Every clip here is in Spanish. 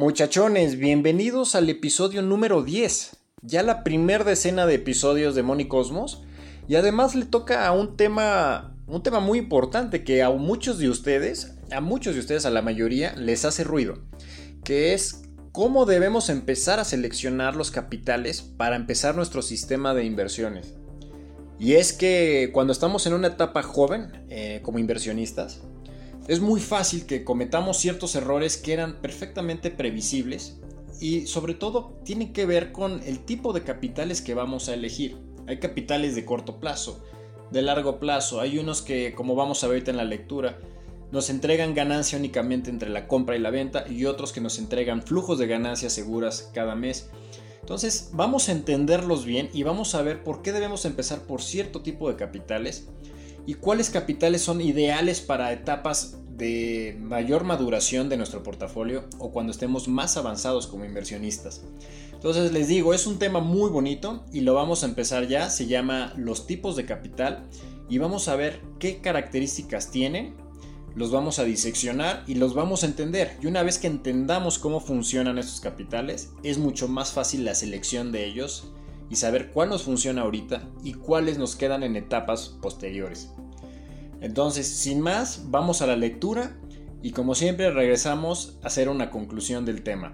Muchachones, bienvenidos al episodio número 10, ya la primer decena de episodios de Money Cosmos, y además le toca a un tema, un tema muy importante que a muchos de ustedes, a muchos de ustedes, a la mayoría, les hace ruido, que es cómo debemos empezar a seleccionar los capitales para empezar nuestro sistema de inversiones. Y es que cuando estamos en una etapa joven, eh, como inversionistas, es muy fácil que cometamos ciertos errores que eran perfectamente previsibles y sobre todo tienen que ver con el tipo de capitales que vamos a elegir. Hay capitales de corto plazo, de largo plazo, hay unos que como vamos a ver en la lectura, nos entregan ganancia únicamente entre la compra y la venta y otros que nos entregan flujos de ganancias seguras cada mes. Entonces vamos a entenderlos bien y vamos a ver por qué debemos empezar por cierto tipo de capitales y cuáles capitales son ideales para etapas de mayor maduración de nuestro portafolio o cuando estemos más avanzados como inversionistas. Entonces les digo, es un tema muy bonito y lo vamos a empezar ya, se llama los tipos de capital y vamos a ver qué características tienen, los vamos a diseccionar y los vamos a entender. Y una vez que entendamos cómo funcionan estos capitales, es mucho más fácil la selección de ellos y saber cuál nos funciona ahorita y cuáles nos quedan en etapas posteriores. Entonces, sin más, vamos a la lectura y como siempre regresamos a hacer una conclusión del tema.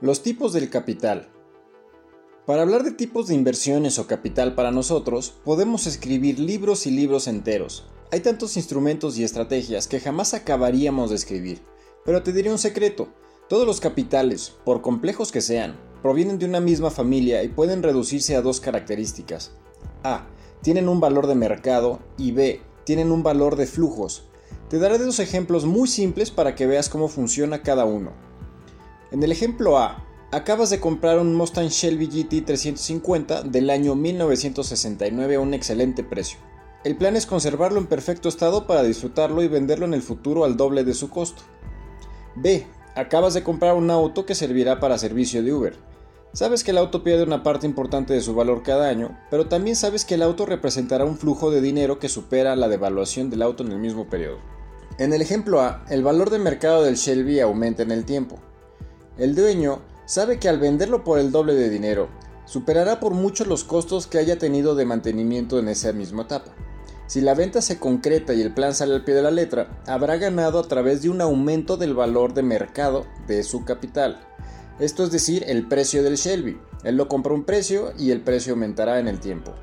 Los tipos del capital. Para hablar de tipos de inversiones o capital para nosotros, podemos escribir libros y libros enteros. Hay tantos instrumentos y estrategias que jamás acabaríamos de escribir. Pero te diré un secreto, todos los capitales, por complejos que sean, provienen de una misma familia y pueden reducirse a dos características. A. Tienen un valor de mercado y B. Tienen un valor de flujos. Te daré dos ejemplos muy simples para que veas cómo funciona cada uno. En el ejemplo A, acabas de comprar un Mustang Shelby GT 350 del año 1969 a un excelente precio. El plan es conservarlo en perfecto estado para disfrutarlo y venderlo en el futuro al doble de su costo. B. Acabas de comprar un auto que servirá para servicio de Uber. Sabes que el auto pierde una parte importante de su valor cada año, pero también sabes que el auto representará un flujo de dinero que supera la devaluación del auto en el mismo periodo. En el ejemplo A, el valor de mercado del Shelby aumenta en el tiempo. El dueño sabe que al venderlo por el doble de dinero, superará por mucho los costos que haya tenido de mantenimiento en esa misma etapa. Si la venta se concreta y el plan sale al pie de la letra, habrá ganado a través de un aumento del valor de mercado de su capital. Esto es decir, el precio del Shelby. Él lo compra un precio y el precio aumentará en el tiempo.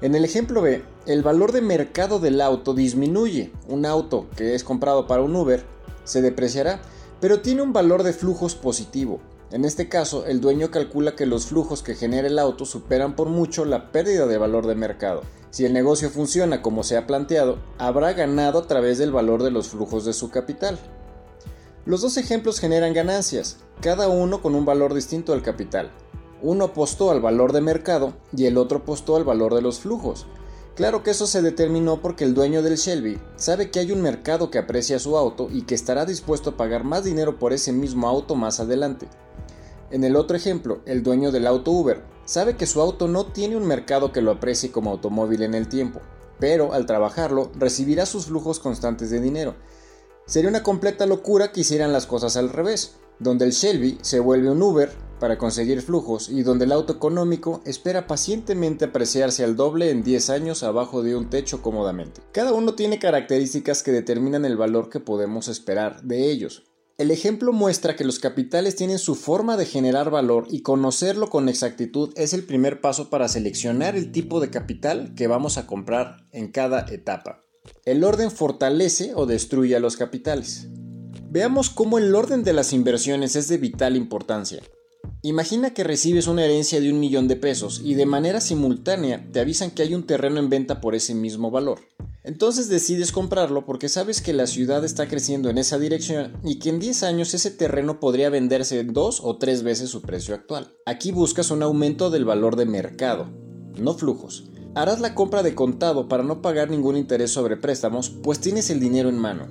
En el ejemplo B, el valor de mercado del auto disminuye. Un auto que es comprado para un Uber se depreciará, pero tiene un valor de flujos positivo. En este caso, el dueño calcula que los flujos que genera el auto superan por mucho la pérdida de valor de mercado. Si el negocio funciona como se ha planteado, habrá ganado a través del valor de los flujos de su capital. Los dos ejemplos generan ganancias, cada uno con un valor distinto al capital. Uno apostó al valor de mercado y el otro apostó al valor de los flujos. Claro que eso se determinó porque el dueño del Shelby sabe que hay un mercado que aprecia su auto y que estará dispuesto a pagar más dinero por ese mismo auto más adelante. En el otro ejemplo, el dueño del auto Uber sabe que su auto no tiene un mercado que lo aprecie como automóvil en el tiempo, pero al trabajarlo recibirá sus flujos constantes de dinero. Sería una completa locura que hicieran las cosas al revés, donde el Shelby se vuelve un Uber para conseguir flujos y donde el auto económico espera pacientemente apreciarse al doble en 10 años abajo de un techo cómodamente. Cada uno tiene características que determinan el valor que podemos esperar de ellos, el ejemplo muestra que los capitales tienen su forma de generar valor y conocerlo con exactitud es el primer paso para seleccionar el tipo de capital que vamos a comprar en cada etapa. El orden fortalece o destruye a los capitales. Veamos cómo el orden de las inversiones es de vital importancia. Imagina que recibes una herencia de un millón de pesos y de manera simultánea te avisan que hay un terreno en venta por ese mismo valor. Entonces decides comprarlo porque sabes que la ciudad está creciendo en esa dirección y que en 10 años ese terreno podría venderse dos o tres veces su precio actual. Aquí buscas un aumento del valor de mercado, no flujos. Harás la compra de contado para no pagar ningún interés sobre préstamos, pues tienes el dinero en mano.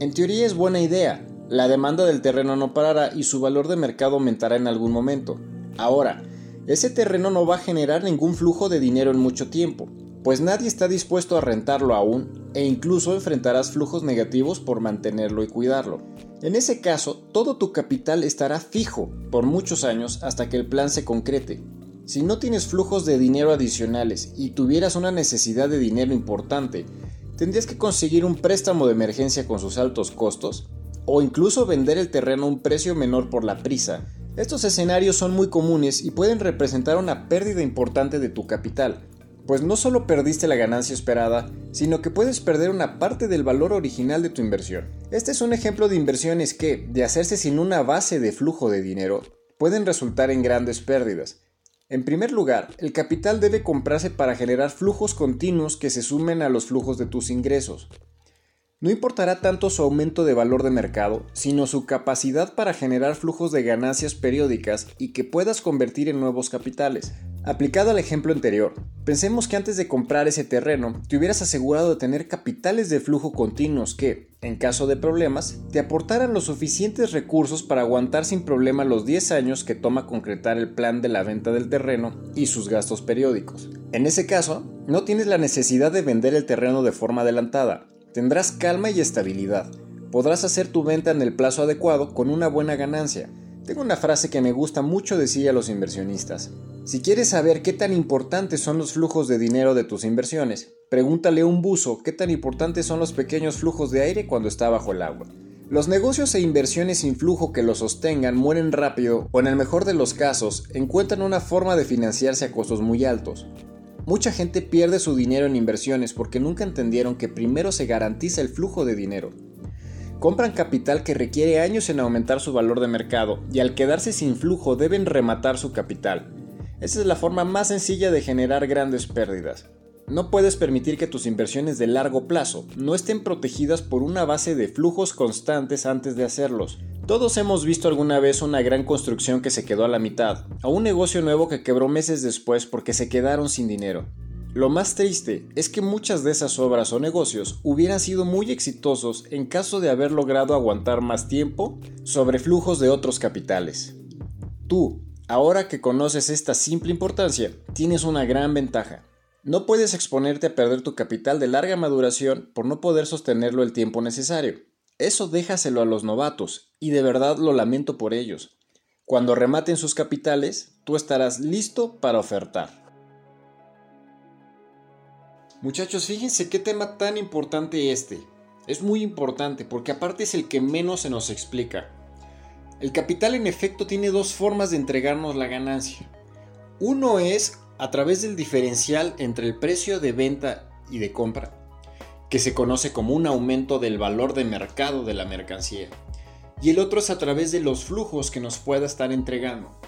En teoría es buena idea, la demanda del terreno no parará y su valor de mercado aumentará en algún momento. Ahora, ese terreno no va a generar ningún flujo de dinero en mucho tiempo, pues nadie está dispuesto a rentarlo aún e incluso enfrentarás flujos negativos por mantenerlo y cuidarlo. En ese caso, todo tu capital estará fijo por muchos años hasta que el plan se concrete. Si no tienes flujos de dinero adicionales y tuvieras una necesidad de dinero importante, tendrías que conseguir un préstamo de emergencia con sus altos costos o incluso vender el terreno a un precio menor por la prisa. Estos escenarios son muy comunes y pueden representar una pérdida importante de tu capital, pues no solo perdiste la ganancia esperada, sino que puedes perder una parte del valor original de tu inversión. Este es un ejemplo de inversiones que, de hacerse sin una base de flujo de dinero, pueden resultar en grandes pérdidas. En primer lugar, el capital debe comprarse para generar flujos continuos que se sumen a los flujos de tus ingresos. No importará tanto su aumento de valor de mercado, sino su capacidad para generar flujos de ganancias periódicas y que puedas convertir en nuevos capitales. Aplicado al ejemplo anterior, pensemos que antes de comprar ese terreno, te hubieras asegurado de tener capitales de flujo continuos que, en caso de problemas, te aportaran los suficientes recursos para aguantar sin problema los 10 años que toma concretar el plan de la venta del terreno y sus gastos periódicos. En ese caso, no tienes la necesidad de vender el terreno de forma adelantada, Tendrás calma y estabilidad. Podrás hacer tu venta en el plazo adecuado con una buena ganancia. Tengo una frase que me gusta mucho decir a los inversionistas. Si quieres saber qué tan importantes son los flujos de dinero de tus inversiones, pregúntale a un buzo qué tan importantes son los pequeños flujos de aire cuando está bajo el agua. Los negocios e inversiones sin flujo que los sostengan mueren rápido o en el mejor de los casos encuentran una forma de financiarse a costos muy altos. Mucha gente pierde su dinero en inversiones porque nunca entendieron que primero se garantiza el flujo de dinero. Compran capital que requiere años en aumentar su valor de mercado y al quedarse sin flujo deben rematar su capital. Esa es la forma más sencilla de generar grandes pérdidas. No puedes permitir que tus inversiones de largo plazo no estén protegidas por una base de flujos constantes antes de hacerlos. Todos hemos visto alguna vez una gran construcción que se quedó a la mitad, o un negocio nuevo que quebró meses después porque se quedaron sin dinero. Lo más triste es que muchas de esas obras o negocios hubieran sido muy exitosos en caso de haber logrado aguantar más tiempo sobre flujos de otros capitales. Tú, ahora que conoces esta simple importancia, tienes una gran ventaja. No puedes exponerte a perder tu capital de larga maduración por no poder sostenerlo el tiempo necesario. Eso déjaselo a los novatos, y de verdad lo lamento por ellos. Cuando rematen sus capitales, tú estarás listo para ofertar. Muchachos, fíjense qué tema tan importante este. Es muy importante porque aparte es el que menos se nos explica. El capital en efecto tiene dos formas de entregarnos la ganancia. Uno es a través del diferencial entre el precio de venta y de compra que se conoce como un aumento del valor de mercado de la mercancía. Y el otro es a través de los flujos que nos pueda estar entregando.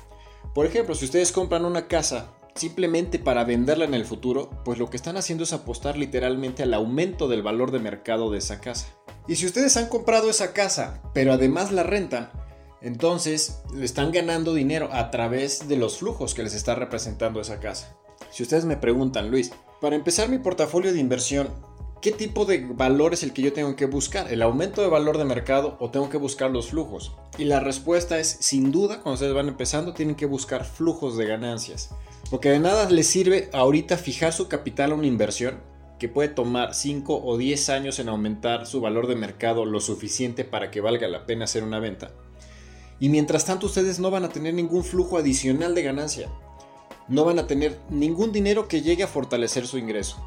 Por ejemplo, si ustedes compran una casa simplemente para venderla en el futuro, pues lo que están haciendo es apostar literalmente al aumento del valor de mercado de esa casa. Y si ustedes han comprado esa casa, pero además la rentan, entonces le están ganando dinero a través de los flujos que les está representando esa casa. Si ustedes me preguntan, Luis, para empezar mi portafolio de inversión, ¿Qué tipo de valor es el que yo tengo que buscar? ¿El aumento de valor de mercado o tengo que buscar los flujos? Y la respuesta es, sin duda, cuando ustedes van empezando, tienen que buscar flujos de ganancias. Porque de nada les sirve ahorita fijar su capital a una inversión que puede tomar 5 o 10 años en aumentar su valor de mercado lo suficiente para que valga la pena hacer una venta. Y mientras tanto ustedes no van a tener ningún flujo adicional de ganancia. No van a tener ningún dinero que llegue a fortalecer su ingreso.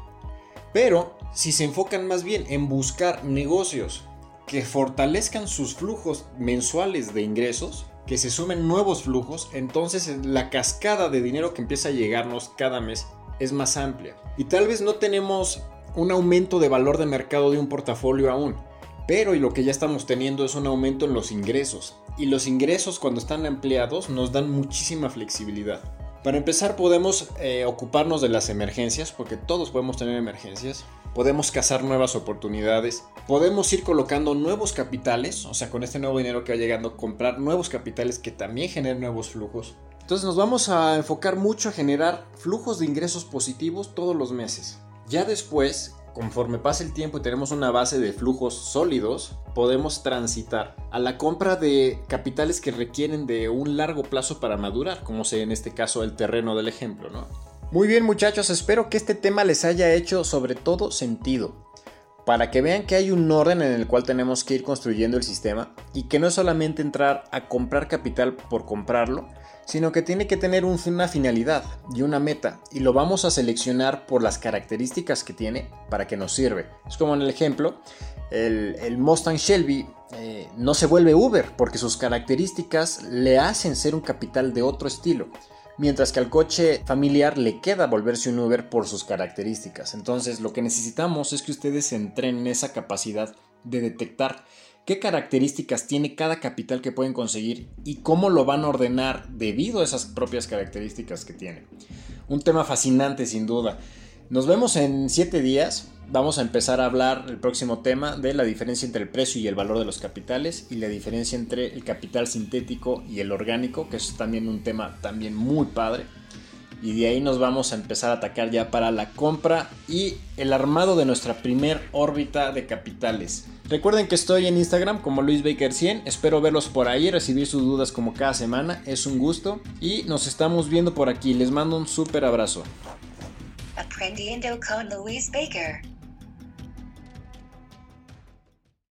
Pero si se enfocan más bien en buscar negocios que fortalezcan sus flujos mensuales de ingresos, que se sumen nuevos flujos, entonces la cascada de dinero que empieza a llegarnos cada mes es más amplia. Y tal vez no tenemos un aumento de valor de mercado de un portafolio aún, pero y lo que ya estamos teniendo es un aumento en los ingresos. Y los ingresos cuando están ampliados nos dan muchísima flexibilidad. Para empezar podemos eh, ocuparnos de las emergencias, porque todos podemos tener emergencias. Podemos cazar nuevas oportunidades. Podemos ir colocando nuevos capitales, o sea, con este nuevo dinero que va llegando, comprar nuevos capitales que también generen nuevos flujos. Entonces nos vamos a enfocar mucho a generar flujos de ingresos positivos todos los meses. Ya después, conforme pase el tiempo y tenemos una base de flujos sólidos, podemos transitar a la compra de capitales que requieren de un largo plazo para madurar, como sea en este caso el terreno del ejemplo, ¿no? Muy bien muchachos, espero que este tema les haya hecho sobre todo sentido para que vean que hay un orden en el cual tenemos que ir construyendo el sistema y que no es solamente entrar a comprar capital por comprarlo, sino que tiene que tener una finalidad y una meta y lo vamos a seleccionar por las características que tiene para que nos sirve. Es como en el ejemplo, el, Mustang Shelby eh, no se vuelve Uber porque sus características le hacen ser un capital de otro estilo mientras que al coche familiar le queda volverse un Uber por sus características. Entonces lo que necesitamos es que ustedes entrenen esa capacidad de detectar qué características tiene cada capital que pueden conseguir y cómo lo van a ordenar debido a esas propias características que tienen. Un tema fascinante sin duda. Nos vemos en 7 días. Vamos a empezar a hablar el próximo tema de la diferencia entre el precio y el valor de los capitales y la diferencia entre el capital sintético y el orgánico, que es también un tema también muy padre. Y de ahí nos vamos a empezar a atacar ya para la compra y el armado de nuestra primer órbita de capitales. Recuerden que estoy en Instagram como LuisBaker100. Espero verlos por ahí, recibir sus dudas como cada semana. Es un gusto. Y nos estamos viendo por aquí. Les mando un súper abrazo. Aprendiendo con Luis Baker.